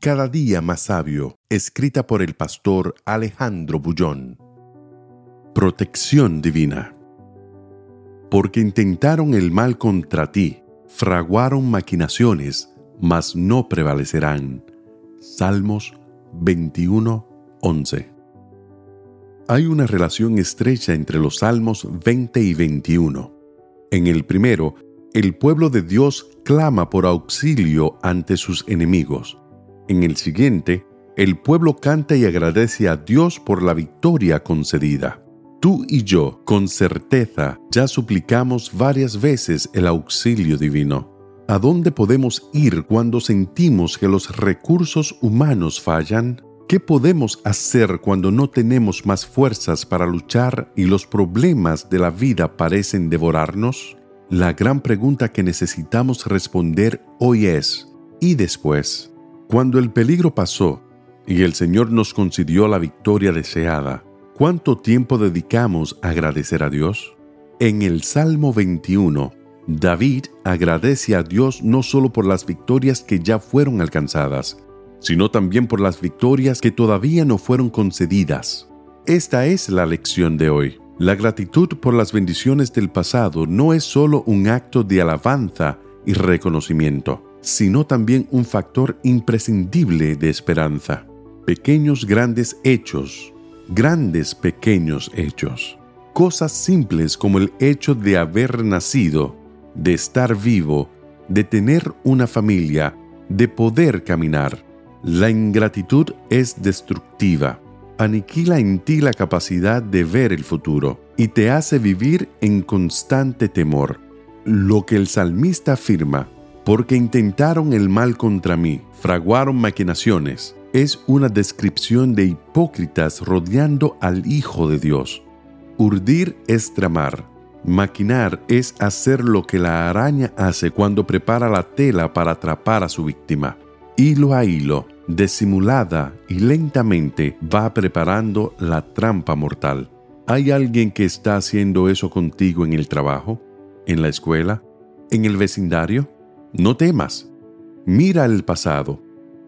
Cada día más sabio, escrita por el pastor Alejandro Bullón. Protección divina. Porque intentaron el mal contra ti, fraguaron maquinaciones, mas no prevalecerán. Salmos 21, 11. Hay una relación estrecha entre los Salmos 20 y 21. En el primero, el pueblo de Dios clama por auxilio ante sus enemigos en el siguiente, el pueblo canta y agradece a Dios por la victoria concedida. Tú y yo, con certeza, ya suplicamos varias veces el auxilio divino. ¿A dónde podemos ir cuando sentimos que los recursos humanos fallan? ¿Qué podemos hacer cuando no tenemos más fuerzas para luchar y los problemas de la vida parecen devorarnos? La gran pregunta que necesitamos responder hoy es, ¿y después? Cuando el peligro pasó y el Señor nos concedió la victoria deseada, ¿cuánto tiempo dedicamos a agradecer a Dios? En el Salmo 21, David agradece a Dios no solo por las victorias que ya fueron alcanzadas, sino también por las victorias que todavía no fueron concedidas. Esta es la lección de hoy. La gratitud por las bendiciones del pasado no es solo un acto de alabanza y reconocimiento sino también un factor imprescindible de esperanza. Pequeños grandes hechos, grandes pequeños hechos. Cosas simples como el hecho de haber nacido, de estar vivo, de tener una familia, de poder caminar. La ingratitud es destructiva. Aniquila en ti la capacidad de ver el futuro y te hace vivir en constante temor. Lo que el salmista afirma porque intentaron el mal contra mí, fraguaron maquinaciones. Es una descripción de hipócritas rodeando al Hijo de Dios. Urdir es tramar. Maquinar es hacer lo que la araña hace cuando prepara la tela para atrapar a su víctima. Hilo a hilo, disimulada y lentamente va preparando la trampa mortal. ¿Hay alguien que está haciendo eso contigo en el trabajo, en la escuela, en el vecindario? No temas. Mira el pasado.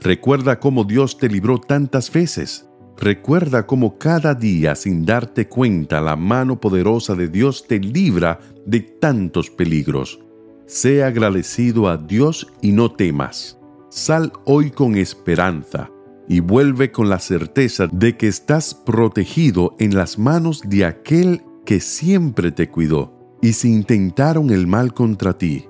Recuerda cómo Dios te libró tantas veces. Recuerda cómo cada día sin darte cuenta la mano poderosa de Dios te libra de tantos peligros. Sea agradecido a Dios y no temas. Sal hoy con esperanza y vuelve con la certeza de que estás protegido en las manos de aquel que siempre te cuidó. Y si intentaron el mal contra ti,